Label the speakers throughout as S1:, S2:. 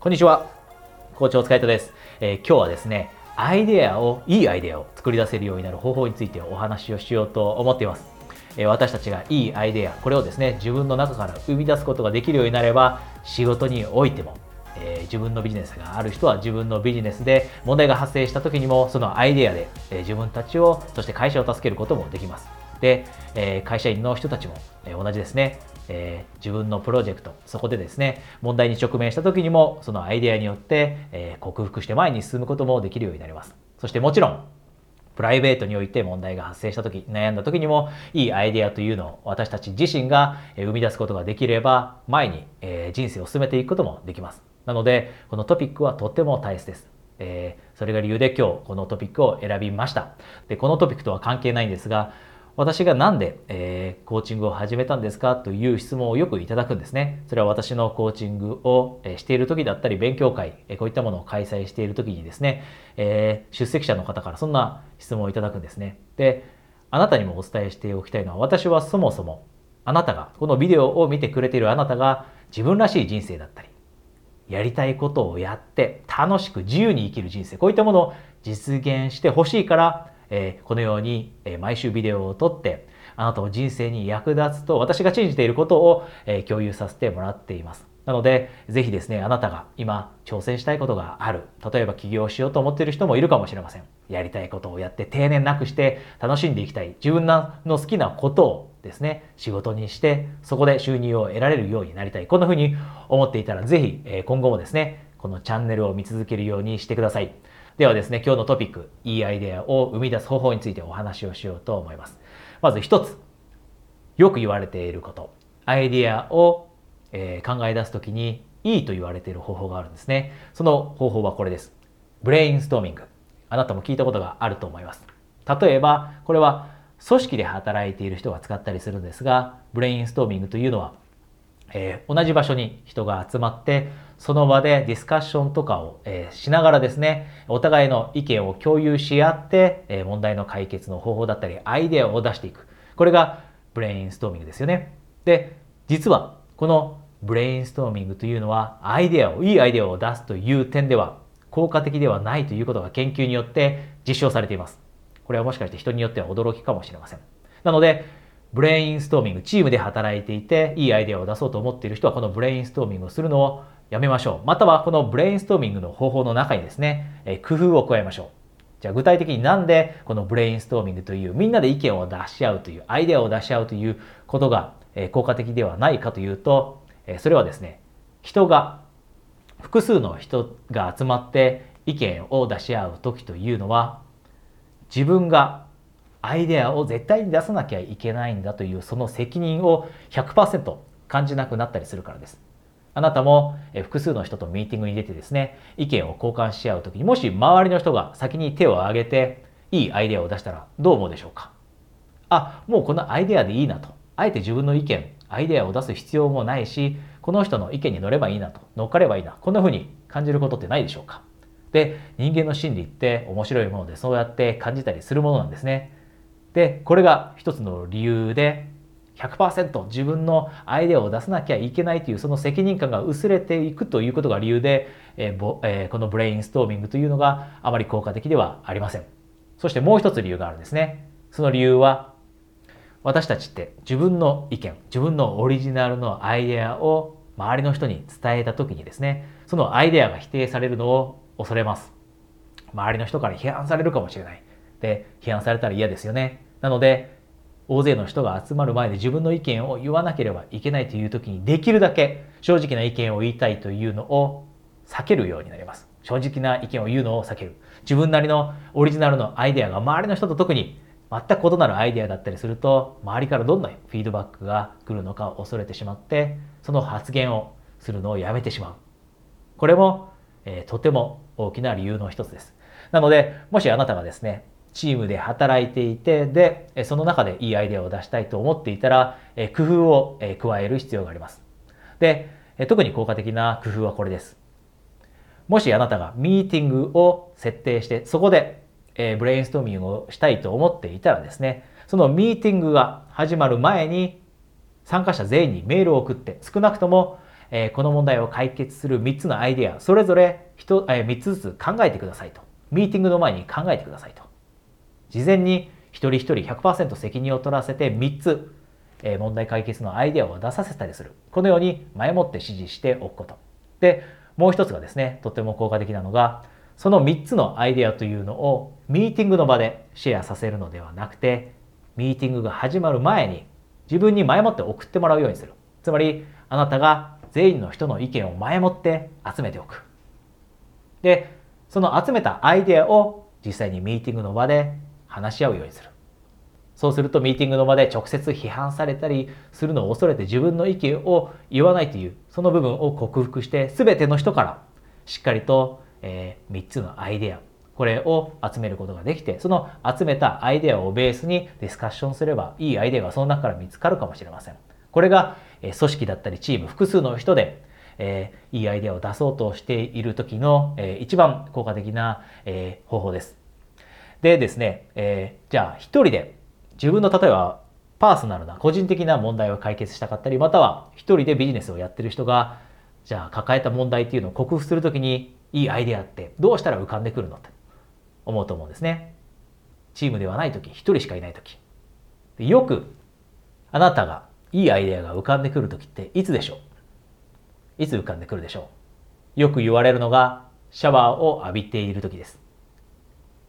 S1: こんにちは。校長お疲れ様です、えー、今日はですね、アイデアを、いいアイデアを作り出せるようになる方法についてお話をしようと思っています。えー、私たちがいいアイデア、これをですね、自分の中から生み出すことができるようになれば、仕事においても、えー、自分のビジネスがある人は自分のビジネスで問題が発生した時にもそのアイデアで、え、自分たちをそして会社を助けることもできますで、え、会社員の人たちも、え同じですねえー、自分のプロジェクトそこでですね問題に直面した時にもそのアイデアによって、えー、克服して前に進むこともできるようになります。そしてもちろんプライベートにおいて問題が発生した時悩んだ時にもいいアイデアというのを私たち自身が生み出すことができれば前に、えー、人生を進めていくこともできます。なのでこのトピックはとっても大切です。えー、それが理由で今日このトピックを選びました。で、このトピックとは関係ないんですが、私がなんで、えー、コーチングを始めたんですか？という質問をよくいただくんですね。それは私のコーチングをしている時だったり、勉強会、こういったものを開催している時にですね、えー、出席者の方からそんな質問をいただくんですね。で、あなたにもお伝えしておきたいのは、私はそもそもあなたが、このビデオを見てくれているあなたが自分らしい人生だったり、やりたいことをやって楽しく自由に生きる人生、こういったものを実現してほしいから、えー、このように、えー、毎週ビデオを撮ってあなたの人生に役立つと私が信じていることを、えー、共有させてもらっています。なので、ぜひですね、あなたが今挑戦したいことがある。例えば起業しようと思っている人もいるかもしれません。やりたいことをやって定年なくして楽しんでいきたい。自分の好きなことをですね、仕事にして、そこで収入を得られるようになりたい。こんな風に思っていたら、ぜひ、今後もですね、このチャンネルを見続けるようにしてください。ではですね、今日のトピック、いいアイデアを生み出す方法についてお話をしようと思います。まず一つ、よく言われていること、アイデアを、え、考え出すときにいいと言われている方法があるんですね。その方法はこれです。ブレインストーミング。あなたも聞いたことがあると思います。例えば、これは組織で働いている人が使ったりするんですが、ブレインストーミングというのは、えー、同じ場所に人が集まって、その場でディスカッションとかを、えー、しながらですね、お互いの意見を共有し合って、えー、問題の解決の方法だったり、アイデアを出していく。これがブレインストーミングですよね。で、実はこのブレインストーミングというのは、アイデアを、いいアイデアを出すという点では、効果的ではないということが研究によって実証されています。これはもしかして人によっては驚きかもしれません。なので、ブレインストーミング、チームで働いていて、いいアイデアを出そうと思っている人は、このブレインストーミングをするのをやめましょう。またはこのブレインストーミングの方法の中にですね、え工夫を加えましょう。じゃあ具体的になんでこのブレインストーミングというみんなで意見を出し合うというアイデアを出し合うということが効果的ではないかというとそれはですね人が複数の人が集まって意見を出し合う時というのは自分がアイデアを絶対に出さなきゃいけないんだというその責任を100%感じなくなったりするからです。あなたも複数の人とミーティングに出てですね、意見を交換し合うときに、もし周りの人が先に手を挙げて、いいアイデアを出したらどう思うでしょうか?あ、もうこのアイデアでいいなと。あえて自分の意見、アイデアを出す必要もないし、この人の意見に乗ればいいなと、乗っかればいいな。こんな風に感じることってないでしょうか?で、人間の心理って面白いものでそうやって感じたりするものなんですね。で、これが一つの理由で、100%自分のアイデアを出さなきゃいけないというその責任感が薄れていくということが理由で、えーえー、このブレインストーミングというのがあまり効果的ではありません。そしてもう一つ理由があるんですね。その理由は私たちって自分の意見、自分のオリジナルのアイデアを周りの人に伝えた時にですね、そのアイデアが否定されるのを恐れます。周りの人から批判されるかもしれない。で、批判されたら嫌ですよね。なので、大勢の人が集まる前で自分の意見を言わなければいけないという時にできるだけ正直な意見を言いたいというのを避けるようになります。正直な意見を言うのを避ける。自分なりのオリジナルのアイデアが周りの人と特に全く異なるアイデアだったりすると周りからどんなフィードバックが来るのかを恐れてしまってその発言をするのをやめてしまう。これも、えー、とても大きな理由の一つです。なのでもしあなたがですねチームで働いていて、で、その中でいいアイデアを出したいと思っていたら、工夫を加える必要があります。で、特に効果的な工夫はこれです。もしあなたがミーティングを設定して、そこでブレインストーミングをしたいと思っていたらですね、そのミーティングが始まる前に参加者全員にメールを送って、少なくとも、この問題を解決する3つのアイデア、それぞれ、3つずつ考えてくださいと。ミーティングの前に考えてくださいと。事前に一人一人100%責任を取らせて3つ、えー、問題解決のアイデアを出させたりする。このように前もって指示しておくこと。で、もう一つがですね、とても効果的なのが、その3つのアイデアというのをミーティングの場でシェアさせるのではなくて、ミーティングが始まる前に自分に前もって送ってもらうようにする。つまり、あなたが全員の人の意見を前もって集めておく。で、その集めたアイデアを実際にミーティングの場で話し合うようにする。そうするとミーティングの場で直接批判されたりするのを恐れて自分の意見を言わないというその部分を克服して全ての人からしっかりと、えー、3つのアイデアこれを集めることができてその集めたアイデアをベースにディスカッションすればいいアイデアがその中から見つかるかもしれません。これが、え組織だったりチーム複数の人でえー、いいアイデアを出そうとしている時の、えー、一番効果的な、えー、方法です。でですね、えー、じゃあ一人で自分の例えばパーソナルな個人的な問題を解決したかったりまたは一人でビジネスをやってる人がじゃあ抱えた問題っていうのを克服するときにいいアイデアってどうしたら浮かんでくるのって思うと思うんですね。チームではない時一人しかいない時よくあなたがいいアイデアが浮かんでくる時っていつでしょう？いつ浮かんでくるでしょう？よく言われるのがシャワーを浴びている時です。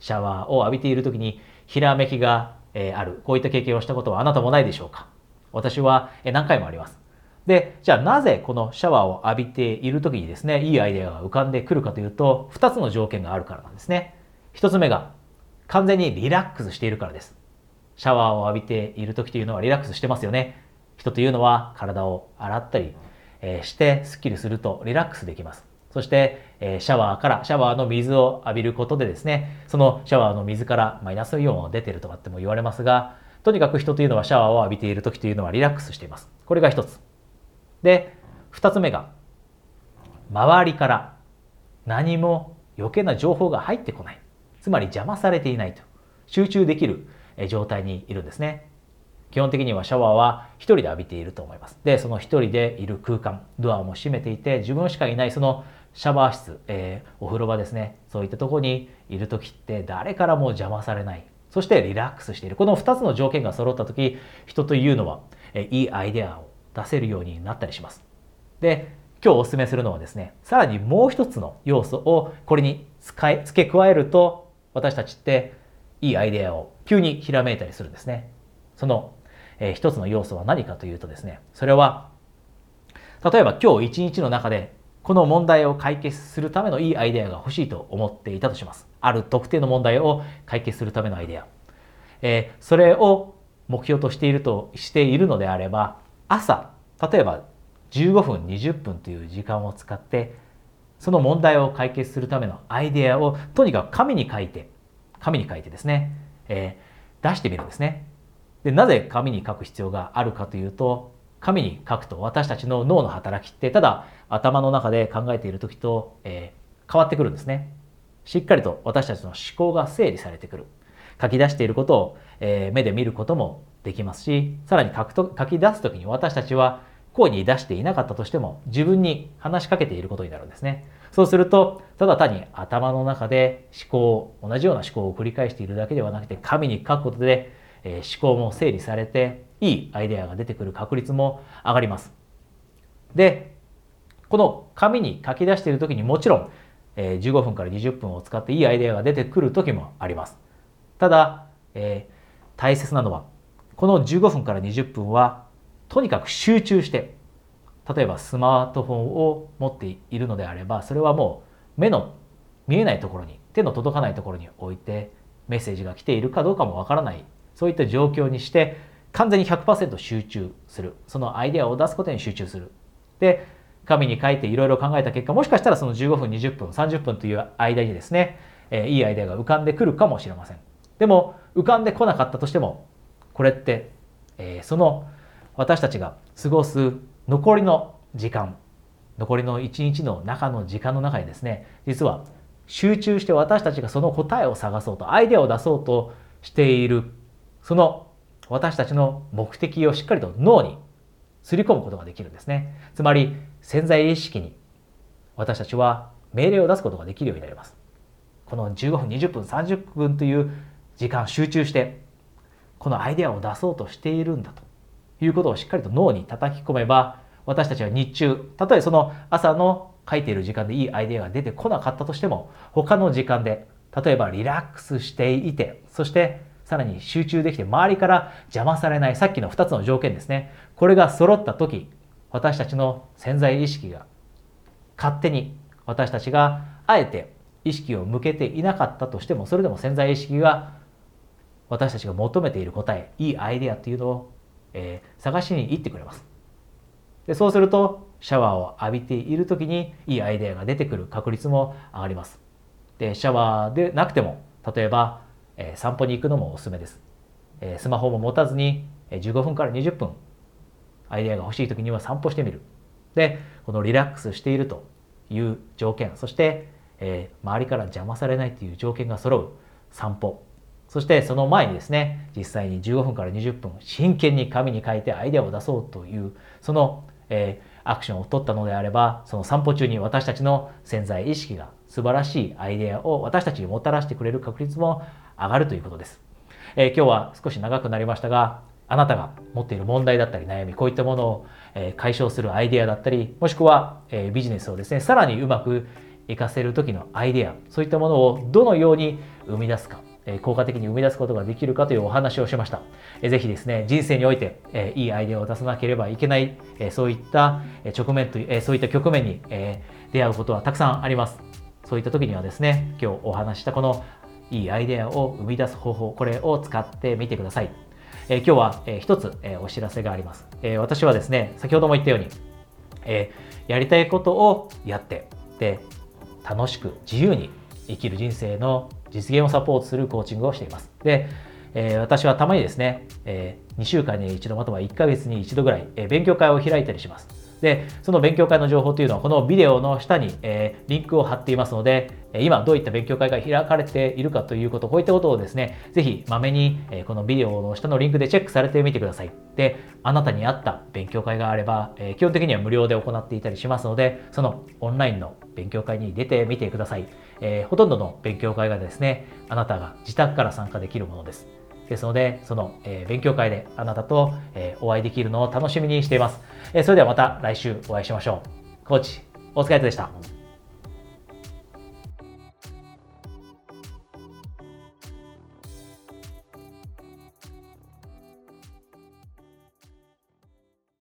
S1: シャワーを浴びている時にひらめきが、ある。こういった経験をしたことはあなたもないでしょうか？私は、何回もあります。で、じゃあなぜこのシャワーを浴びている時にですね、いいアイデアが浮かんでくるかというと、2つの条件があるからなんですね。1つ目が完全にリラックスしているからです。シャワーを浴びている時というのはリラックスしてますよね。人というのは体を洗ったり、してスッキリするとリラックスできます。そして、えシャワーから、シャワーの水を浴びることでですね、そのシャワーの水からマイナスイオンが出てるとかっても言われますが、とにかく人というのはシャワーを浴びている時というのはリラックスしています。これが一つ。で、二つ目が、周りから何も余計な情報が入ってこない。つまり邪魔されていないと。集中できる状態にいるんですね。基本的にはシャワーは一人で浴びていると思います。で、その一人でいる空間、ドアも閉めていて、自分しかいないそのシャワー室、えー、お風呂場ですね、そういったとこにいる時って誰からも邪魔されない。そしてリラックスしている。この二つの条件が揃った時、人というのは、え、いいアイデアを出せるようになったりします。で、今日お勧めするのはですね、さらにもう一つの要素をこれに使い付け加えると、私たちっていいアイデアを急にひらめいたりするんですね。そのえー、一つの要素は何かというとですね、それは、例えば今日一日の中でこの問題を解決するためのいいアイデアが欲しいと思っていたとします。ある特定の問題を解決するためのアイデア。えー、それを目標としているとしているのであれば、朝、例えば15分、20分という時間を使って、その問題を解決するためのアイデアをとにかく紙に書いて、紙に書いてですね、えー、出してみるんですね。でなぜ紙に書く必要があるかというと紙に書くと私たちの脳の働きってただ頭の中で考えている時と、えー、変わってくるんですね。しっかりと私たちの思考が整理されてくる。書き出していることを、えー、目で見ることもできますし、さらに書くと書き出す時に私たちは声に出していなかったとしても自分に話しかけていることになるんですね。そうすると、ただ単に頭の中で思考、同じような思考を繰り返しているだけではなくて、紙に書くことでえ思考も整理されていいアイデアが出てくる確率も上がります。で、この紙に書き出している時にもちろん、え15分から20分を使っていいアイデアが出てくる時もあります。ただ、えー、大切なのはこの15分から20分はとにかく集中して例えばスマートフォンを持っているのであればそれはもう目の見えないところに手の届かないところに置いてメッセージが来ているかどうかもわからないそういった状況にして完全に100%集中する。そのアイデアを出すことに集中する。で紙に書いていろいろ考えた結果もしかしたらその15分20分30分という間にですね、えー、いいアイデアが浮かんでくるかもしれません。でも浮かんでこなかったとしてもこれって、えー、その私たちが過ごす残りの時間残りの一日の中の時間の中にですね実は集中して私たちがその答えを探そうとアイデアを出そうとしているその私たちの目的をしっかりと脳にすり込むことができるんですね。つまり潜在意識に私たちは命令を出すことができるようになります。この15分、20分、30分という時間集中してこのアイデアを出そうとしているんだということをしっかりと脳に叩き込めば私たちは日中たとえその朝の書いている時間でいいアイデアが出てこなかったとしても他の時間で例えばリラックスしていてそしてさらに集中できて周りから邪魔されないさっきの2つの条件ですね。これが揃った時私たちの潜在意識が勝手に私たちがあえて意識を向けていなかったとしてもそれでも潜在意識が私たちが求めている答えいいアイデアっていうのを、えー、探しに行ってくれます。でそうするとシャワーを浴びている時にいいアイデアが出てくる確率も上がります。でシャワーでなくても例えば、え、散歩に行くのもおすすめです、え、スマホも持たずに15分から20分アイデアが欲しい時には散歩してみる。でこのリラックスしているという条件そしてえー、周りから邪魔されないという条件が揃う散歩。そしてその前にですね実際に15分から20分真剣に紙に書いてアイデアを出そうというその、えー、アクションを取ったのであればその散歩中に私たちの潜在意識が素晴らしいアイデアを私たちにもたらしてくれる確率も上がるということです、えー、今日は少し長くなりましたがあなたが持っている問題だったり悩みこういったものを解消するアイデアだったりもしくはビジネスをですねさらにうまく活かせる時のアイデアそういったものをどのように生み出すか効果的に生み出すことができるかというお話をしました。ぜひですね、人生においていいアイデアを出さなければいけないそういった直面というそういった局面に出会うことはたくさんあります。そういった時にはですね、今日お話したこのいいアイデアを生み出す方法、これを使ってみてください。え今日は、え一つ、えお知らせがあります、え私はですね、先ほども言ったように、えやりたいことをやって、で、楽しく自由に生きる人生の実現をサポートするコーチングをしています。で、えー、私はたまにですね、えー、2週間に一度または1ヶ月に一度ぐらい、えー、勉強会を開いたりします。で、その勉強会の情報というのはこのビデオの下に、えー、リンクを貼っていますので、今どういった勉強会が開かれているかということ、こういったことをですね、ぜひまめに、えー、このビデオの下のリンクでチェックされてみてください。で、あなたに合った勉強会があれば、えー、基本的には無料で行っていたりしますので、そのオンラインの勉強会に出てみてください。えー、ほとんどの勉強会がですね、あなたが自宅から参加できるものです。ですので、その、えー、勉強会であなたと、えー、お会いできるのを楽しみにしています。えー、それではまた来週お会いしましょう。コーチ、お疲れ様でした。